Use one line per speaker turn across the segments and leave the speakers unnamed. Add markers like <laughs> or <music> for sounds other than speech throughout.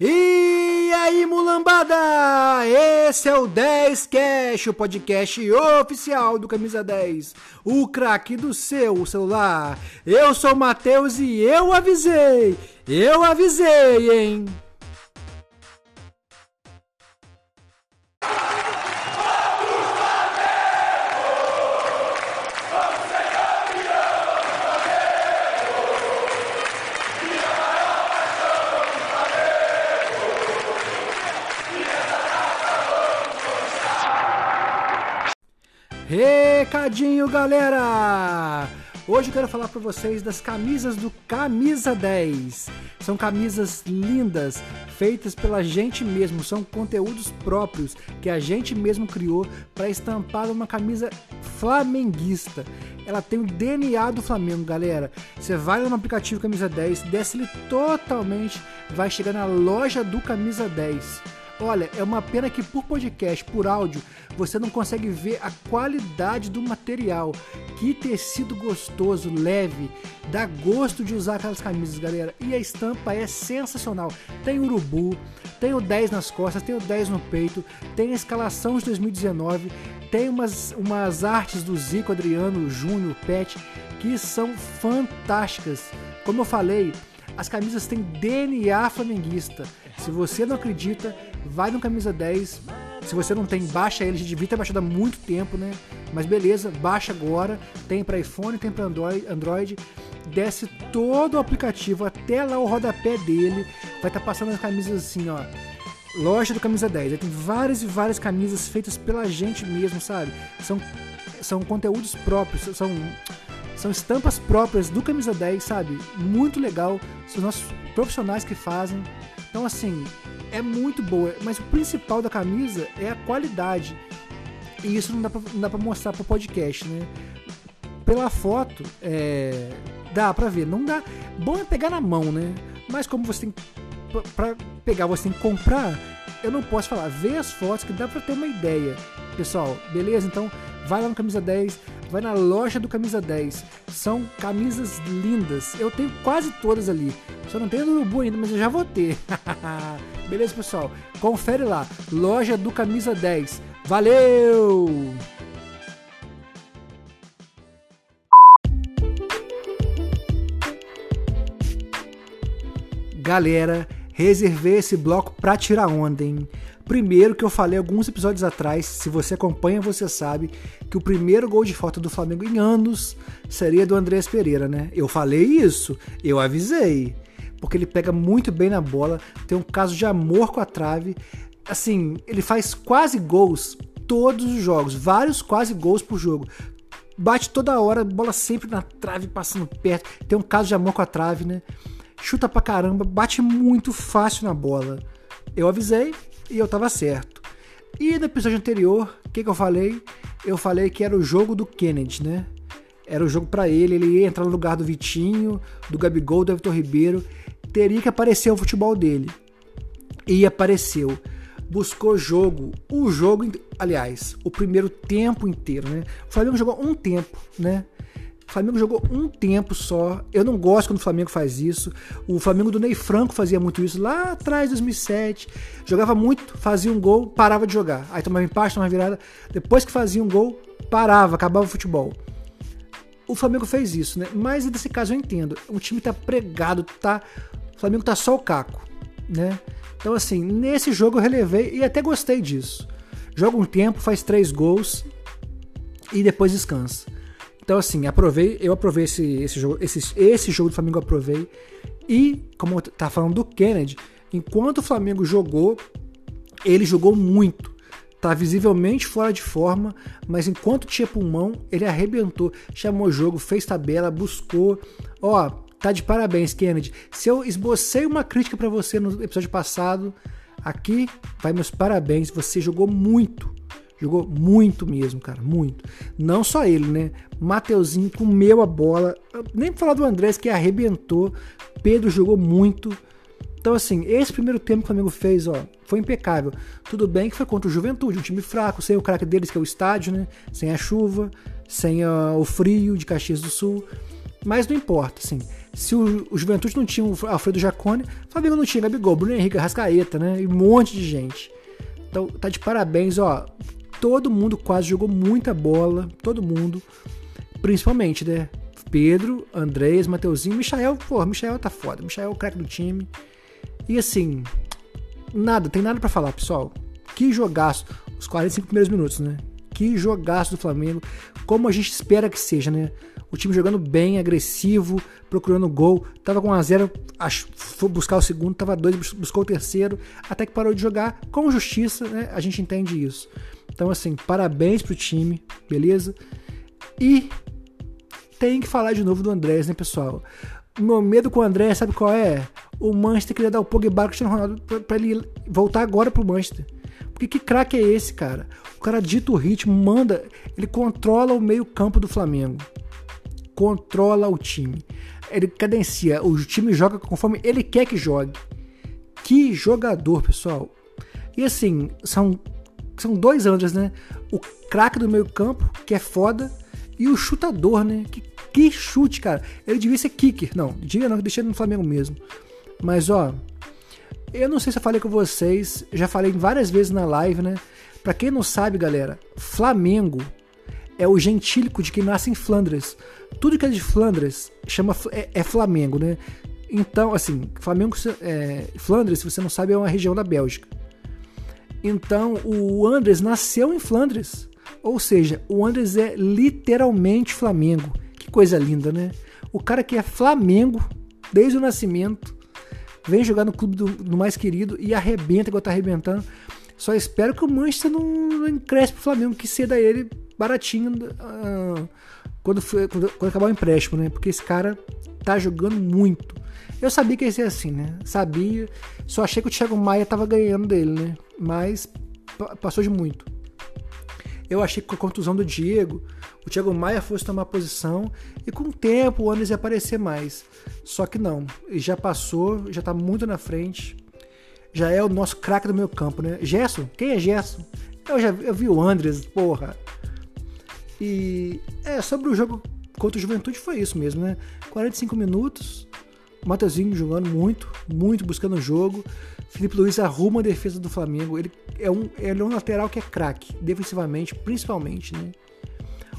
E aí, mulambada! Esse é o 10 Cash, o podcast oficial do Camisa 10, o craque do seu celular. Eu sou o Matheus e eu avisei! Eu avisei, hein? Recadinho, galera! Hoje eu quero falar para vocês das camisas do Camisa 10. São camisas lindas, feitas pela gente mesmo, são conteúdos próprios que a gente mesmo criou para estampar uma camisa flamenguista. Ela tem o DNA do Flamengo, galera. Você vai no aplicativo Camisa 10, desce ele totalmente, vai chegar na loja do Camisa 10 Olha, é uma pena que por podcast, por áudio, você não consegue ver a qualidade do material. Que tecido gostoso, leve, dá gosto de usar aquelas camisas, galera. E a estampa é sensacional. Tem urubu, tem o 10 nas costas, tem o 10 no peito, tem a escalação de 2019, tem umas, umas artes do Zico, Adriano, Júnior, Pet, que são fantásticas. Como eu falei, as camisas têm DNA flamenguista. Se você não acredita, vai no Camisa 10. Se você não tem, baixa ele. Já devia ter baixado há muito tempo, né? Mas beleza, baixa agora. Tem para iPhone, tem para Android. Desce todo o aplicativo até lá o rodapé dele. Vai estar tá passando as camisas assim, ó. Loja do Camisa 10. Aí tem várias e várias camisas feitas pela gente mesmo, sabe? São, são conteúdos próprios, são, são estampas próprias do Camisa 10, sabe? Muito legal. São os nossos profissionais que fazem. Então, assim, é muito boa, mas o principal da camisa é a qualidade. E isso não dá pra, não dá pra mostrar pro podcast, né? Pela foto, é, dá pra ver. Não dá. Bom é pegar na mão, né? Mas como você tem. Pra pegar, você tem que comprar. Eu não posso falar. Vê as fotos que dá pra ter uma ideia. Pessoal, beleza? Então, vai lá no Camisa 10, vai na loja do Camisa 10. São camisas lindas. Eu tenho quase todas ali. Só não tenho do Urubu ainda, mas eu já vou ter. <laughs> Beleza, pessoal? Confere lá. Loja do Camisa 10. Valeu! Galera, reservei esse bloco pra tirar onda, hein? Primeiro que eu falei alguns episódios atrás, se você acompanha, você sabe que o primeiro gol de falta do Flamengo em anos seria do Andrés Pereira, né? Eu falei isso, eu avisei. Porque ele pega muito bem na bola, tem um caso de amor com a trave. Assim, ele faz quase gols todos os jogos, vários quase gols por jogo. Bate toda hora, bola sempre na trave, passando perto. Tem um caso de amor com a trave, né? Chuta pra caramba, bate muito fácil na bola. Eu avisei, e eu tava certo. E no episódio anterior, o que, que eu falei? Eu falei que era o jogo do Kennedy, né? Era o jogo para ele, ele ia entrar no lugar do Vitinho, do Gabigol, do Everton Ribeiro. Teria que aparecer o futebol dele. E apareceu. Buscou jogo, o jogo, aliás, o primeiro tempo inteiro, né? O Flamengo jogou um tempo, né? O Flamengo jogou um tempo só. Eu não gosto quando o Flamengo faz isso. O Flamengo do Ney Franco fazia muito isso lá atrás, 2007. Jogava muito, fazia um gol, parava de jogar. Aí tomava empate, tomava virada. Depois que fazia um gol, parava, acabava o futebol. O Flamengo fez isso, né? Mas nesse caso eu entendo. O time tá pregado, tá. O Flamengo tá só o caco, né? Então, assim, nesse jogo eu relevei e até gostei disso. Joga um tempo, faz três gols e depois descansa. Então, assim, aprovei, eu aprovei esse, esse, jogo, esse, esse jogo do Flamengo, eu aprovei. E, como tá falando do Kennedy, enquanto o Flamengo jogou, ele jogou muito. Tá visivelmente fora de forma, mas enquanto tinha pulmão, ele arrebentou, chamou o jogo, fez tabela, buscou. Ó, tá de parabéns, Kennedy. Se eu esbocei uma crítica para você no episódio passado, aqui vai meus parabéns. Você jogou muito. Jogou muito mesmo, cara, muito. Não só ele, né? Mateuzinho comeu a bola. Nem pra falar do Andrés que arrebentou. Pedro jogou muito. Então, assim, esse primeiro tempo que o Flamengo fez, ó, foi impecável. Tudo bem que foi contra o Juventude, um time fraco, sem o craque deles, que é o estádio, né? Sem a chuva, sem uh, o frio de Caxias do Sul. Mas não importa, assim. Se o, o Juventude não tinha o Alfredo Jacone, o Flamengo não tinha Gabigol, Bruno Henrique, Rascaeta, né? E um monte de gente. Então tá de parabéns, ó. Todo mundo quase jogou muita bola, todo mundo. Principalmente, né? Pedro, Andrés, Mateuzinho, Michael, porra, Michael tá foda. Michael é o craque do time. E assim, nada, tem nada para falar, pessoal. Que jogaço. Os 45 primeiros minutos, né? Que jogaço do Flamengo. Como a gente espera que seja, né? O time jogando bem, agressivo, procurando gol. Tava com 1 a 0 foi buscar o segundo, tava 2, buscou o terceiro, até que parou de jogar com justiça, né? A gente entende isso. Então, assim, parabéns pro time, beleza? E tem que falar de novo do Andrés, né, pessoal? Meu medo com o André, sabe qual é? O Manchester queria dar o Pogba ao Cristiano Ronaldo pra, ele voltar agora pro Manchester. Porque que craque é esse, cara? O cara dita o ritmo, manda, ele controla o meio-campo do Flamengo. Controla o time. Ele cadencia, o time joga conforme ele quer que jogue. Que jogador, pessoal. E assim, são, são dois Andres, né? O craque do meio-campo, que é foda, e o chutador, né? Que, que chute, cara. Ele devia ser kicker. Não, devia não, deixei no Flamengo mesmo. Mas, ó, eu não sei se eu falei com vocês, já falei várias vezes na live, né? Pra quem não sabe, galera, Flamengo é o gentílico de quem nasce em Flandres. Tudo que é de Flandres chama, é, é Flamengo, né? Então, assim, Flamengo, é, Flandres, se você não sabe, é uma região da Bélgica. Então, o Andres nasceu em Flandres. Ou seja, o Andres é literalmente Flamengo. Que coisa linda, né? O cara que é Flamengo desde o nascimento vem jogar no clube do, do mais querido e arrebenta igual tá arrebentando. Só espero que o Manchester não, não encrespe pro Flamengo, que ceda ele baratinho uh, quando, quando, quando, acabar o empréstimo, né? Porque esse cara tá jogando muito. Eu sabia que ia ser assim, né? Sabia. Só achei que o Thiago Maia tava ganhando dele, né? Mas passou de muito. Eu achei que com a contusão do Diego, o Thiago Maia fosse tomar posição e com o tempo o Anderson ia aparecer mais. Só que não, já passou, já tá muito na frente. Já é o nosso craque do meu campo, né? Gerson? Quem é Gerson? Eu já eu vi o Andres, porra. E é, sobre o jogo contra o Juventude foi isso mesmo, né? 45 minutos, o Mateuzinho jogando muito, muito buscando o jogo. Felipe Luiz arruma a defesa do Flamengo. Ele é um, ele é um lateral que é craque, defensivamente, principalmente, né?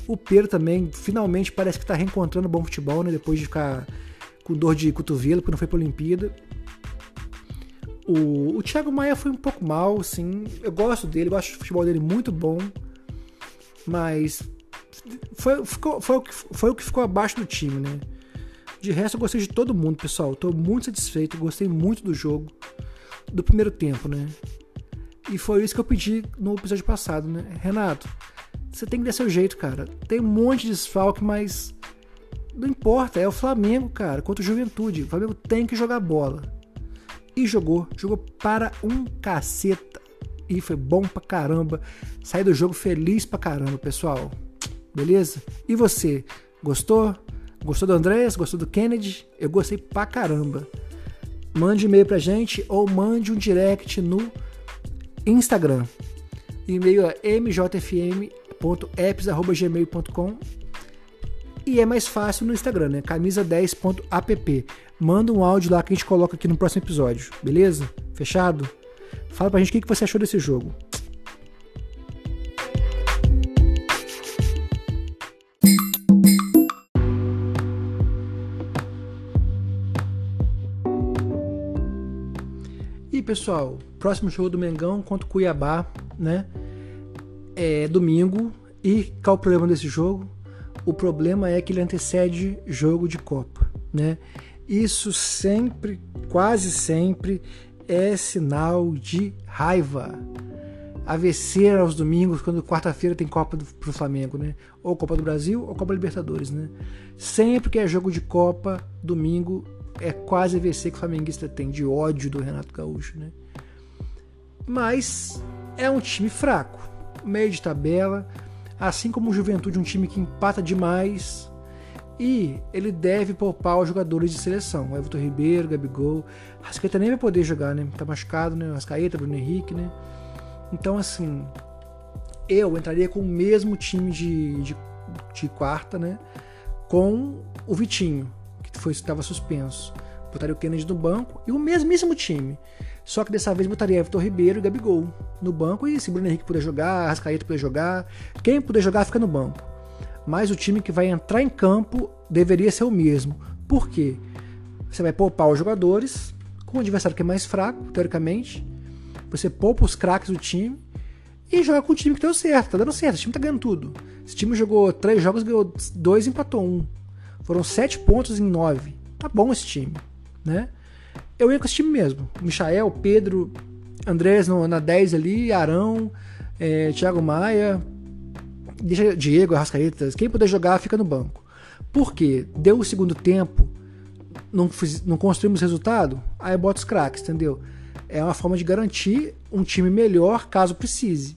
O Pedro também, finalmente, parece que está reencontrando bom futebol, né? Depois de ficar com dor de cotovelo, porque não foi para a Olimpíada. O, o Thiago Maia foi um pouco mal, sim. Eu gosto dele, gosto do futebol dele muito bom. Mas foi, ficou, foi, o que, foi o que ficou abaixo do time, né? De resto, eu gostei de todo mundo, pessoal. Estou muito satisfeito, gostei muito do jogo, do primeiro tempo, né? E foi isso que eu pedi no episódio passado, né? Renato, você tem que dar seu jeito, cara. Tem um monte de desfalque, mas não importa, é o Flamengo, cara, contra o Juventude. O Flamengo tem que jogar bola. E jogou, jogou para um caceta. E foi bom pra caramba. Saí do jogo feliz pra caramba, pessoal. Beleza? E você, gostou? Gostou do Andrés? Gostou do Kennedy? Eu gostei pra caramba. Mande e-mail pra gente ou mande um direct no Instagram. E-mail é mjfm.apps.gmail.com e é mais fácil no Instagram, né? camisa10.app. Manda um áudio lá que a gente coloca aqui no próximo episódio, beleza? Fechado? Fala pra gente o que você achou desse jogo. Pessoal, próximo jogo do Mengão contra o Cuiabá, né? É domingo. E qual o problema desse jogo? O problema é que ele antecede jogo de Copa, né? Isso sempre, quase sempre, é sinal de raiva. AVC aos domingos, quando quarta-feira tem Copa do, pro Flamengo, né? Ou Copa do Brasil ou Copa Libertadores, né? Sempre que é jogo de Copa, domingo é quase a VC que o flamenguista tem de ódio do Renato Gaúcho, né? Mas é um time fraco, meio de tabela, assim como o Juventude, um time que empata demais. E ele deve poupar os jogadores de seleção. O Everton Ribeiro, Gabigol. Rascaeta nem vai poder jogar, né? Tá machucado, né? Rascaeta, Bruno Henrique, né? Então, assim, eu entraria com o mesmo time de, de, de quarta, né? Com o Vitinho, foi estava suspenso. Botaria o Kennedy no banco e o mesmíssimo time. Só que dessa vez botaria Everton Ribeiro e Gabigol no banco. E se Bruno Henrique puder jogar, Rascaeta puder jogar, quem puder jogar fica no banco. Mas o time que vai entrar em campo deveria ser o mesmo. Por quê? Você vai poupar os jogadores com o adversário que é mais fraco, teoricamente. Você poupa os craques do time e joga com o time que deu certo. Tá dando certo, esse time tá ganhando tudo. Esse time jogou três jogos, ganhou dois e empatou um. Foram sete pontos em nove. Tá bom esse time, né? Eu ia com esse time mesmo. Michael, Pedro, Andrés na 10 ali, Arão, é, Thiago Maia, deixa Diego, Arrascaeta, quem puder jogar fica no banco. Por quê? Deu o segundo tempo, não, fiz, não construímos resultado, aí bota os craques, entendeu? É uma forma de garantir um time melhor caso precise.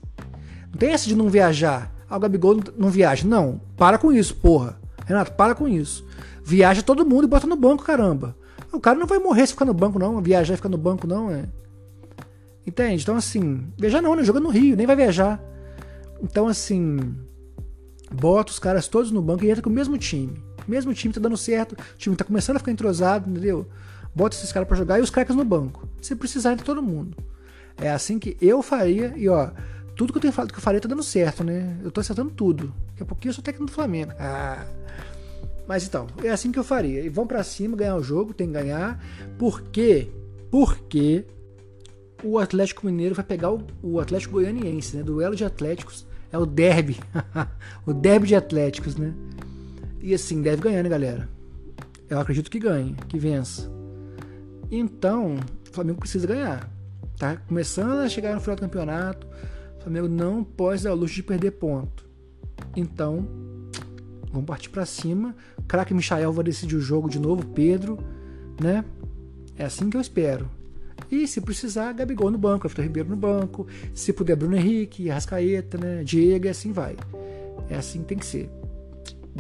Não tem essa de não viajar. Ah, o Gabigol não viaja. Não, para com isso, porra. Renato, para com isso. Viaja todo mundo e bota no banco, caramba. O cara não vai morrer se ficar no banco, não. Viajar e ficar no banco, não. É. Entende? Então, assim, viajar não, né? Joga no Rio, nem vai viajar. Então, assim, bota os caras todos no banco e entra com o mesmo time. Mesmo time tá dando certo, o time tá começando a ficar entrosado, entendeu? Bota esses caras para jogar e os craques no banco. Se precisar, entra todo mundo. É assim que eu faria e, ó, tudo que eu tenho falado que eu faria tá dando certo, né? Eu tô acertando tudo. Daqui a pouquinho eu sou técnico do Flamengo. Ah. Mas então, é assim que eu faria. E vão para cima ganhar o jogo, tem que ganhar. Por quê? Porque o Atlético Mineiro vai pegar o, o Atlético Goianiense, né? Duelo de Atléticos. É o derby. <laughs> o derby de Atléticos, né? E assim, deve ganhar, né, galera? Eu acredito que ganhe, que vença. Então, o Flamengo precisa ganhar. Tá começando a chegar no final do campeonato. Flamengo não pode dar o luxo de perder ponto. Então, vamos partir para cima. Craque Michael vai decidir o jogo de novo, Pedro, né? É assim que eu espero. E se precisar, Gabigol no banco, Everton Ribeiro no banco, se puder Bruno Henrique, Arrascaeta, né? Diego, e assim vai. É assim que tem que ser.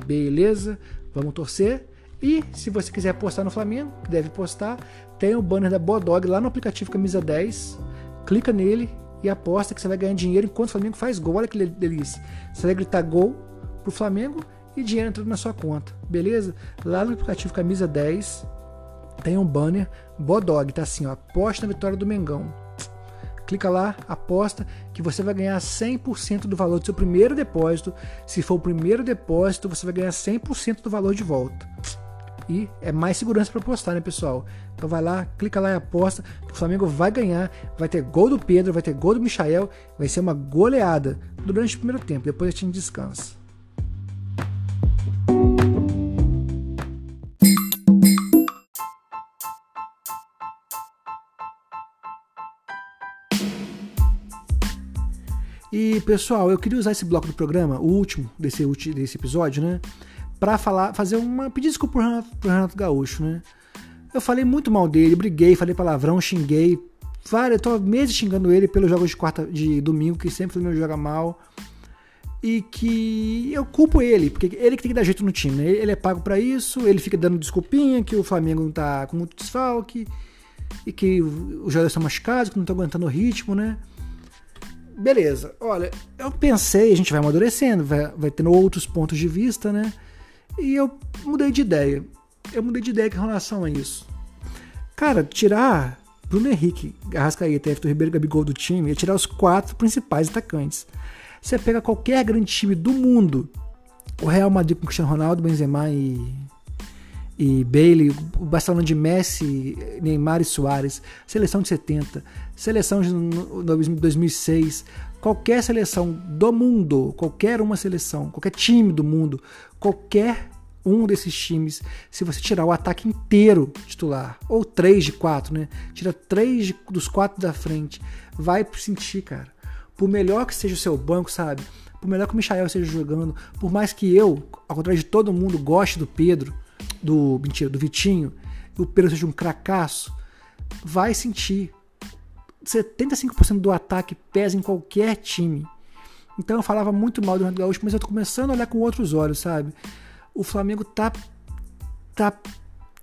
Beleza? Vamos torcer. E se você quiser postar no Flamengo, deve postar, tem o banner da Bodog lá no aplicativo Camisa 10. Clica nele e aposta que você vai ganhar dinheiro enquanto o Flamengo faz gol. Olha que delícia. Você vai gritar gol pro Flamengo e dinheiro entrando na sua conta, beleza? Lá no aplicativo Camisa 10 tem um banner Bodog, tá assim, ó, aposta na vitória do Mengão. Clica lá, aposta que você vai ganhar 100% do valor do seu primeiro depósito. Se for o primeiro depósito, você vai ganhar 100% do valor de volta. E é mais segurança para apostar, né, pessoal? Então vai lá, clica lá e aposta. O Flamengo vai ganhar. Vai ter gol do Pedro, vai ter gol do Michael. Vai ser uma goleada durante o primeiro tempo. Depois a gente descansa. E pessoal, eu queria usar esse bloco do programa, o último desse, desse episódio, né? Pra falar, fazer uma. pedir desculpa pro Renato, pro Renato Gaúcho, né? Eu falei muito mal dele, briguei, falei palavrão, xinguei. Vários, eu tô meses xingando ele pelos jogos de quarta de domingo, que sempre o meu joga mal. E que eu culpo ele, porque ele que tem que dar jeito no time, né? Ele é pago para isso, ele fica dando desculpinha que o Flamengo não tá com muito desfalque, e que os jogadores estão machucados, que não estão aguentando o ritmo, né? beleza, olha, eu pensei, a gente vai amadurecendo, vai, vai tendo outros pontos de vista, né? E eu mudei de ideia. Eu mudei de ideia com relação a isso. Cara, tirar Bruno Henrique, Arrascaeta, Everton Ribeiro Gabigol do time é tirar os quatro principais atacantes. Você pega qualquer grande time do mundo, o Real Madrid com Cristiano Ronaldo, Benzema e e Bailey, o Barcelona de Messi, Neymar e Soares, seleção de 70, seleção de 2006, qualquer seleção do mundo, qualquer uma seleção, qualquer time do mundo, qualquer um desses times, se você tirar o ataque inteiro titular, ou três de quatro, né? Tira três de, dos quatro da frente, vai sentir, cara. Por melhor que seja o seu banco, sabe? Por melhor que o Michael esteja jogando, por mais que eu, ao contrário de todo mundo, goste do Pedro, do mentira, do Vitinho, o Pedro seja um cracaço, vai sentir. 75% do ataque pesa em qualquer time. Então eu falava muito mal do Renato Gaúcho, mas eu tô começando a olhar com outros olhos, sabe? O Flamengo tá tá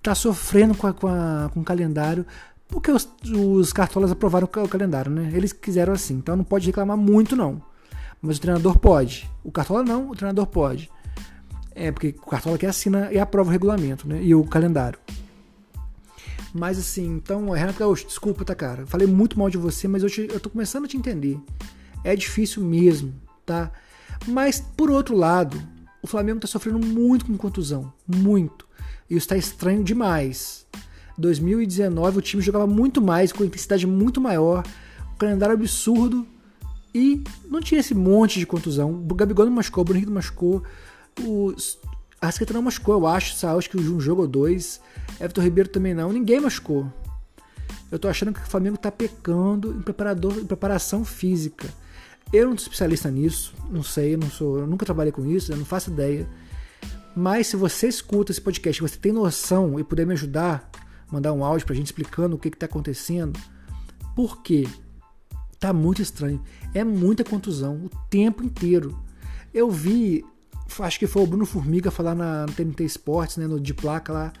tá sofrendo com, a, com, a, com o calendário porque os, os cartolas aprovaram o calendário, né? Eles quiseram assim, então não pode reclamar muito não. Mas o treinador pode. O cartola não, o treinador pode. É, porque o Cartola que assina e aprova o regulamento, né? E o calendário. Mas assim, então, Renato Gaúcho, desculpa, tá, cara? Falei muito mal de você, mas eu, te, eu tô começando a te entender. É difícil mesmo, tá? Mas, por outro lado, o Flamengo tá sofrendo muito com contusão. Muito. E isso tá estranho demais. 2019 o time jogava muito mais, com intensidade muito maior, o calendário absurdo e não tinha esse monte de contusão. O Gabigol não machucou, o Bruno Henrique não machucou, o Arrascaeta não machucou, eu acho, sabe? acho que um jogo ou dois. Everton Ribeiro também não, ninguém machucou. Eu tô achando que o Flamengo tá pecando em, preparador, em preparação física. Eu não sou especialista nisso, não sei, não sou, nunca trabalhei com isso, eu não faço ideia. Mas se você escuta esse podcast, você tem noção e puder me ajudar, mandar um áudio pra gente explicando o que, que tá acontecendo, por quê? Tá muito estranho. É muita contusão o tempo inteiro. Eu vi, acho que foi o Bruno Formiga falar na TNT Sports, né, no de placa lá,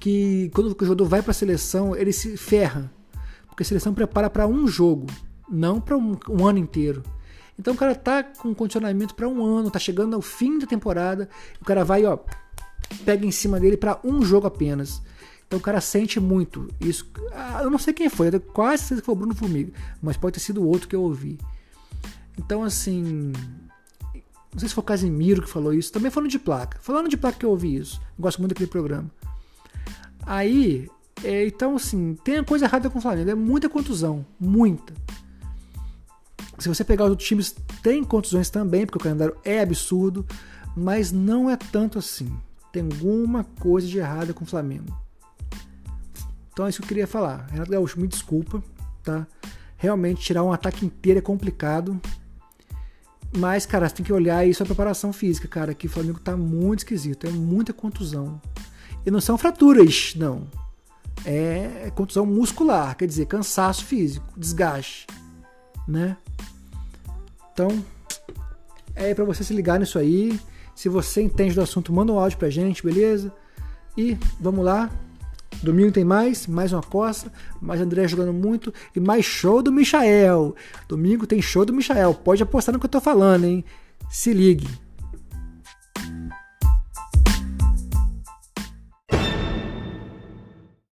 que quando o jogador vai para a seleção, ele se ferra. Porque a seleção prepara para um jogo, não para um, um, ano inteiro. Então o cara tá com condicionamento para um ano, tá chegando ao fim da temporada, o cara vai, ó, pega em cima dele para um jogo apenas. Então o cara sente muito isso. Ah, eu não sei quem foi, quase certeza que foi o Bruno Formiga, mas pode ter sido outro que eu ouvi. Então, assim. Não sei se foi o Casimiro que falou isso. Também falando de placa. Falando de placa que eu ouvi isso. Eu gosto muito daquele programa. Aí. É, então, assim, tem coisa errada com o Flamengo. É muita contusão. Muita. Se você pegar os outros times, tem contusões também, porque o calendário é absurdo. Mas não é tanto assim. Tem alguma coisa de errada com o Flamengo. Então é isso que eu queria falar. Renato Gaúcho, me desculpa, tá? Realmente tirar um ataque inteiro é complicado. Mas, cara, você tem que olhar isso a preparação física, cara. Que o Flamengo tá muito esquisito. É muita contusão. E não são fraturas, não. É contusão muscular, quer dizer, cansaço físico, desgaste, né? Então, é para você se ligar nisso aí. Se você entende do assunto, manda um áudio pra gente, beleza? E vamos lá, Domingo tem mais, mais uma costa, mais André jogando muito e mais show do Michael. Domingo tem show do Michael. Pode apostar no que eu tô falando, hein? Se ligue.